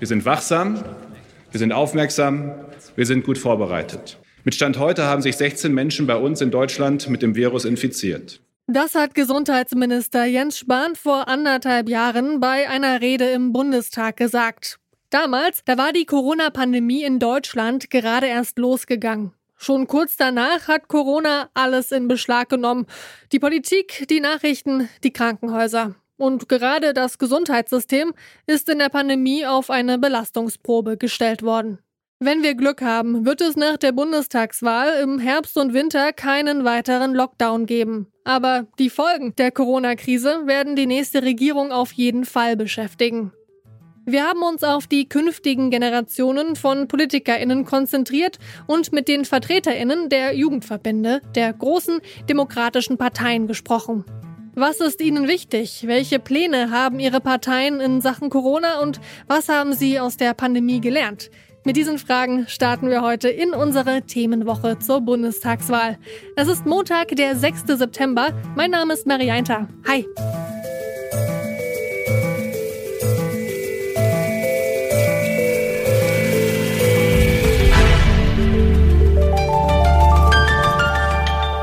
Wir sind wachsam, wir sind aufmerksam, wir sind gut vorbereitet. Mit Stand heute haben sich 16 Menschen bei uns in Deutschland mit dem Virus infiziert. Das hat Gesundheitsminister Jens Spahn vor anderthalb Jahren bei einer Rede im Bundestag gesagt. Damals, da war die Corona-Pandemie in Deutschland gerade erst losgegangen. Schon kurz danach hat Corona alles in Beschlag genommen. Die Politik, die Nachrichten, die Krankenhäuser. Und gerade das Gesundheitssystem ist in der Pandemie auf eine Belastungsprobe gestellt worden. Wenn wir Glück haben, wird es nach der Bundestagswahl im Herbst und Winter keinen weiteren Lockdown geben. Aber die Folgen der Corona-Krise werden die nächste Regierung auf jeden Fall beschäftigen. Wir haben uns auf die künftigen Generationen von Politikerinnen konzentriert und mit den Vertreterinnen der Jugendverbände der großen demokratischen Parteien gesprochen. Was ist Ihnen wichtig? Welche Pläne haben Ihre Parteien in Sachen Corona und was haben Sie aus der Pandemie gelernt? Mit diesen Fragen starten wir heute in unsere Themenwoche zur Bundestagswahl. Es ist Montag, der 6. September. Mein Name ist Marianta. Hi.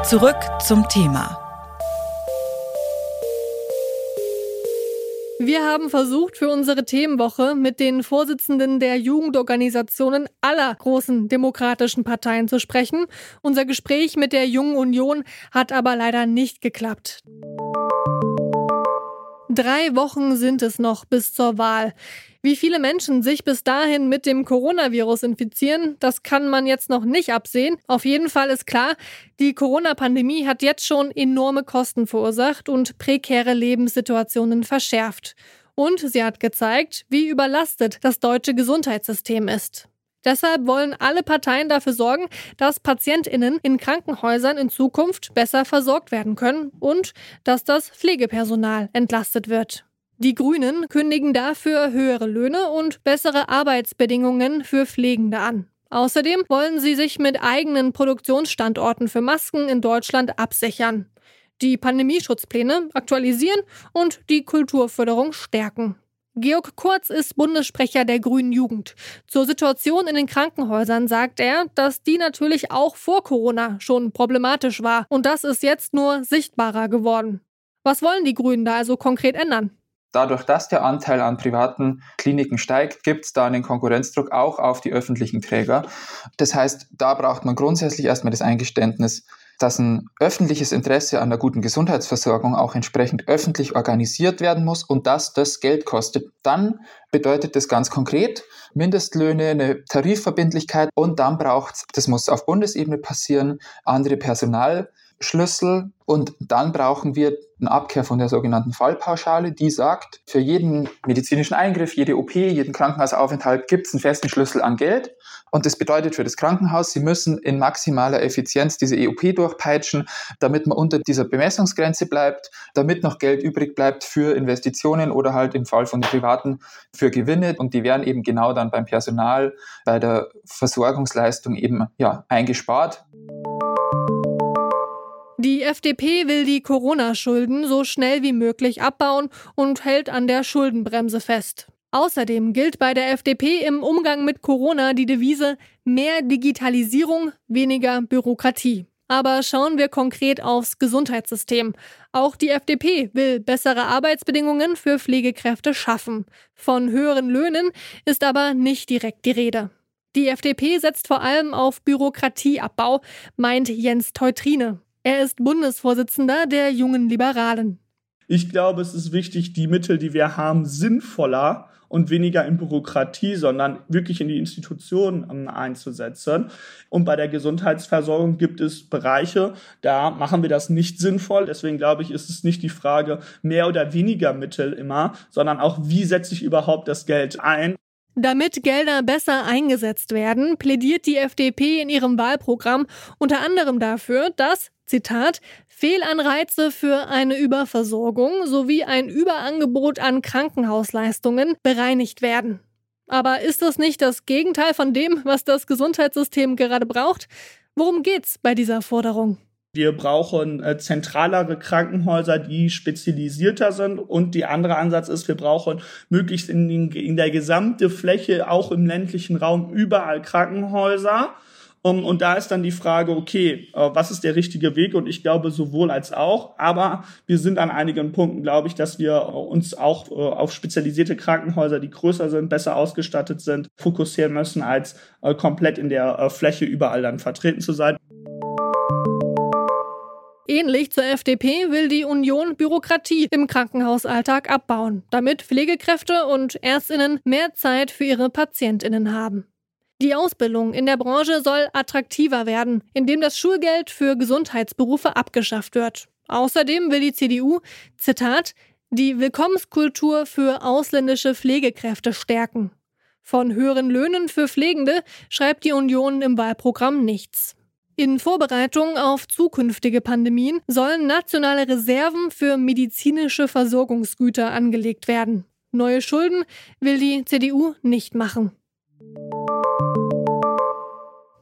Zurück zum Thema. Haben versucht, für unsere Themenwoche mit den Vorsitzenden der Jugendorganisationen aller großen demokratischen Parteien zu sprechen. Unser Gespräch mit der Jungen Union hat aber leider nicht geklappt. Drei Wochen sind es noch bis zur Wahl. Wie viele Menschen sich bis dahin mit dem Coronavirus infizieren, das kann man jetzt noch nicht absehen. Auf jeden Fall ist klar, die Corona-Pandemie hat jetzt schon enorme Kosten verursacht und prekäre Lebenssituationen verschärft. Und sie hat gezeigt, wie überlastet das deutsche Gesundheitssystem ist. Deshalb wollen alle Parteien dafür sorgen, dass Patientinnen in Krankenhäusern in Zukunft besser versorgt werden können und dass das Pflegepersonal entlastet wird. Die Grünen kündigen dafür höhere Löhne und bessere Arbeitsbedingungen für Pflegende an. Außerdem wollen sie sich mit eigenen Produktionsstandorten für Masken in Deutschland absichern, die Pandemieschutzpläne aktualisieren und die Kulturförderung stärken. Georg Kurz ist Bundessprecher der Grünen Jugend. Zur Situation in den Krankenhäusern sagt er, dass die natürlich auch vor Corona schon problematisch war und das ist jetzt nur sichtbarer geworden. Was wollen die Grünen da also konkret ändern? Dadurch, dass der Anteil an privaten Kliniken steigt, gibt es da einen Konkurrenzdruck auch auf die öffentlichen Träger. Das heißt, da braucht man grundsätzlich erstmal das Eingeständnis, dass ein öffentliches Interesse an der guten Gesundheitsversorgung auch entsprechend öffentlich organisiert werden muss und dass das Geld kostet. Dann bedeutet das ganz konkret Mindestlöhne, eine Tarifverbindlichkeit und dann braucht es, das muss auf Bundesebene passieren, andere Personal. Schlüssel und dann brauchen wir eine Abkehr von der sogenannten Fallpauschale, die sagt, für jeden medizinischen Eingriff, jede OP, jeden Krankenhausaufenthalt gibt es einen festen Schlüssel an Geld. Und das bedeutet für das Krankenhaus, sie müssen in maximaler Effizienz diese EOP durchpeitschen, damit man unter dieser Bemessungsgrenze bleibt, damit noch Geld übrig bleibt für Investitionen oder halt im Fall von Privaten für Gewinne. Und die werden eben genau dann beim Personal, bei der Versorgungsleistung eben ja, eingespart. Die FDP will die Corona-Schulden so schnell wie möglich abbauen und hält an der Schuldenbremse fest. Außerdem gilt bei der FDP im Umgang mit Corona die Devise mehr Digitalisierung, weniger Bürokratie. Aber schauen wir konkret aufs Gesundheitssystem. Auch die FDP will bessere Arbeitsbedingungen für Pflegekräfte schaffen. Von höheren Löhnen ist aber nicht direkt die Rede. Die FDP setzt vor allem auf Bürokratieabbau, meint Jens Teutrine. Er ist Bundesvorsitzender der Jungen Liberalen. Ich glaube, es ist wichtig, die Mittel, die wir haben, sinnvoller und weniger in Bürokratie, sondern wirklich in die Institutionen einzusetzen. Und bei der Gesundheitsversorgung gibt es Bereiche, da machen wir das nicht sinnvoll. Deswegen glaube ich, ist es nicht die Frage mehr oder weniger Mittel immer, sondern auch, wie setze ich überhaupt das Geld ein. Damit Gelder besser eingesetzt werden, plädiert die FDP in ihrem Wahlprogramm unter anderem dafür, dass Zitat, Fehlanreize für eine Überversorgung sowie ein Überangebot an Krankenhausleistungen bereinigt werden. Aber ist das nicht das Gegenteil von dem, was das Gesundheitssystem gerade braucht? Worum geht's bei dieser Forderung? Wir brauchen äh, zentralere Krankenhäuser, die spezialisierter sind. Und die andere Ansatz ist, wir brauchen möglichst in, den, in der gesamten Fläche, auch im ländlichen Raum, überall Krankenhäuser. Um, und da ist dann die Frage, okay, äh, was ist der richtige Weg? Und ich glaube sowohl als auch. Aber wir sind an einigen Punkten, glaube ich, dass wir äh, uns auch äh, auf spezialisierte Krankenhäuser, die größer sind, besser ausgestattet sind, fokussieren müssen, als äh, komplett in der äh, Fläche überall dann vertreten zu sein. Ähnlich zur FDP will die Union Bürokratie im Krankenhausalltag abbauen, damit Pflegekräfte und Ärztinnen mehr Zeit für ihre Patientinnen haben. Die Ausbildung in der Branche soll attraktiver werden, indem das Schulgeld für Gesundheitsberufe abgeschafft wird. Außerdem will die CDU, Zitat, die Willkommenskultur für ausländische Pflegekräfte stärken. Von höheren Löhnen für Pflegende schreibt die Union im Wahlprogramm nichts. In Vorbereitung auf zukünftige Pandemien sollen nationale Reserven für medizinische Versorgungsgüter angelegt werden. Neue Schulden will die CDU nicht machen.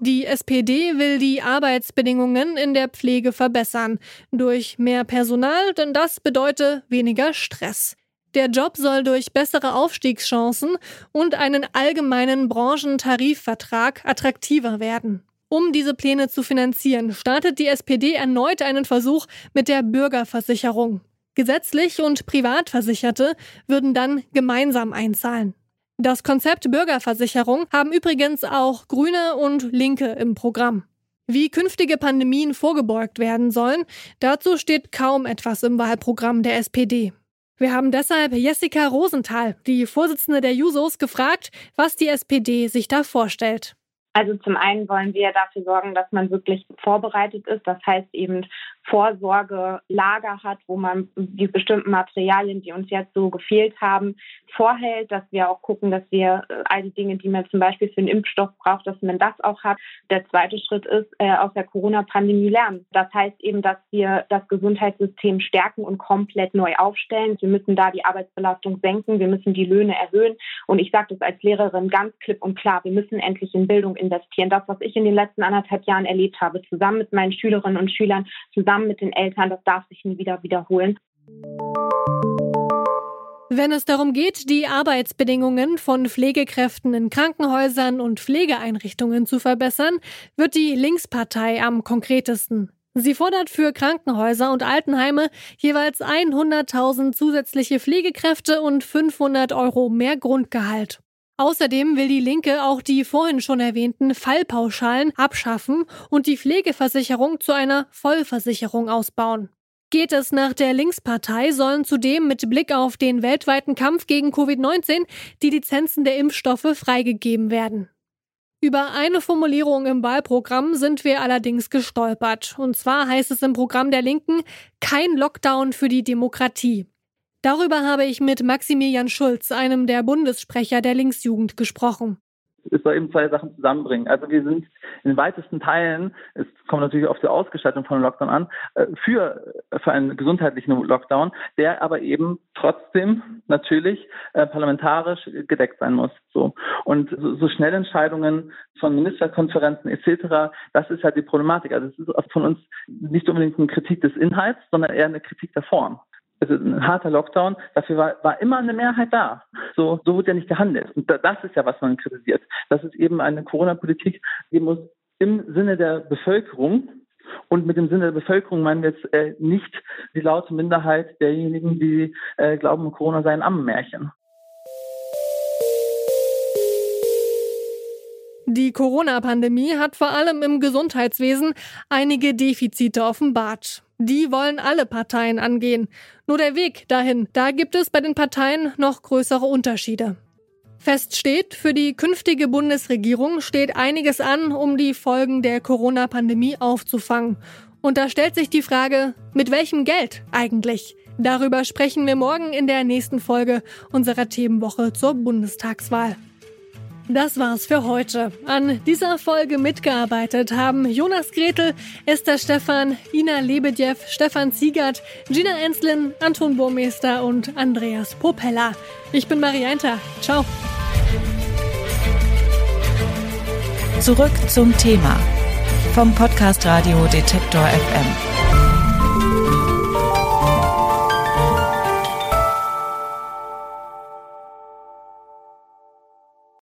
Die SPD will die Arbeitsbedingungen in der Pflege verbessern durch mehr Personal, denn das bedeutet weniger Stress. Der Job soll durch bessere Aufstiegschancen und einen allgemeinen Branchentarifvertrag attraktiver werden. Um diese Pläne zu finanzieren, startet die SPD erneut einen Versuch mit der Bürgerversicherung. Gesetzlich und Privatversicherte würden dann gemeinsam einzahlen. Das Konzept Bürgerversicherung haben übrigens auch Grüne und Linke im Programm. Wie künftige Pandemien vorgebeugt werden sollen, dazu steht kaum etwas im Wahlprogramm der SPD. Wir haben deshalb Jessica Rosenthal, die Vorsitzende der Jusos, gefragt, was die SPD sich da vorstellt. Also zum einen wollen wir dafür sorgen, dass man wirklich vorbereitet ist. Das heißt eben Vorsorgelager hat, wo man die bestimmten Materialien, die uns jetzt so gefehlt haben, vorhält, dass wir auch gucken, dass wir äh, all die Dinge, die man zum Beispiel für einen Impfstoff braucht, dass man das auch hat. Der zweite Schritt ist, äh, aus der Corona-Pandemie lernen. Das heißt eben, dass wir das Gesundheitssystem stärken und komplett neu aufstellen. Wir müssen da die Arbeitsbelastung senken, wir müssen die Löhne erhöhen. Und ich sage das als Lehrerin ganz klipp und klar, wir müssen endlich in Bildung investieren. Das, was ich in den letzten anderthalb Jahren erlebt habe, zusammen mit meinen Schülerinnen und Schülern, zusammen mit den Eltern, das darf sich nie wieder wiederholen. Wenn es darum geht, die Arbeitsbedingungen von Pflegekräften in Krankenhäusern und Pflegeeinrichtungen zu verbessern, wird die Linkspartei am konkretesten. Sie fordert für Krankenhäuser und Altenheime jeweils 100.000 zusätzliche Pflegekräfte und 500 Euro mehr Grundgehalt. Außerdem will die Linke auch die vorhin schon erwähnten Fallpauschalen abschaffen und die Pflegeversicherung zu einer Vollversicherung ausbauen. Geht es nach der Linkspartei, sollen zudem mit Blick auf den weltweiten Kampf gegen Covid-19 die Lizenzen der Impfstoffe freigegeben werden. Über eine Formulierung im Wahlprogramm sind wir allerdings gestolpert. Und zwar heißt es im Programm der Linken kein Lockdown für die Demokratie. Darüber habe ich mit Maximilian Schulz, einem der Bundessprecher der Linksjugend, gesprochen. Es soll eben zwei Sachen zusammenbringen. Also wir sind in weitesten Teilen, es kommt natürlich auf die Ausgestaltung von Lockdown an, äh, für, für einen gesundheitlichen Lockdown, der aber eben trotzdem natürlich äh, parlamentarisch gedeckt sein muss. So. Und so, so Schnellentscheidungen von Ministerkonferenzen etc., das ist halt die Problematik. Also es ist von uns nicht unbedingt eine Kritik des Inhalts, sondern eher eine Kritik der Form also ein harter Lockdown, dafür war, war immer eine Mehrheit da. So, so wird ja nicht gehandelt. Und das ist ja, was man kritisiert. Dass es eben eine Corona-Politik geben muss im Sinne der Bevölkerung. Und mit dem Sinne der Bevölkerung meinen wir jetzt äh, nicht die laute Minderheit derjenigen, die äh, glauben, Corona sei ein Ammenmärchen. Die Corona-Pandemie hat vor allem im Gesundheitswesen einige Defizite offenbart. Die wollen alle Parteien angehen. Nur der Weg dahin, da gibt es bei den Parteien noch größere Unterschiede. Fest steht, für die künftige Bundesregierung steht einiges an, um die Folgen der Corona-Pandemie aufzufangen. Und da stellt sich die Frage, mit welchem Geld eigentlich? Darüber sprechen wir morgen in der nächsten Folge unserer Themenwoche zur Bundestagswahl. Das war's für heute. An dieser Folge mitgearbeitet haben Jonas Gretel, Esther Stephan, Ina Lebedjew, Stefan Ziegert, Gina Enslin, Anton Burmeister und Andreas Popella. Ich bin Marianta. Ciao. Zurück zum Thema vom Podcast Radio Detektor FM.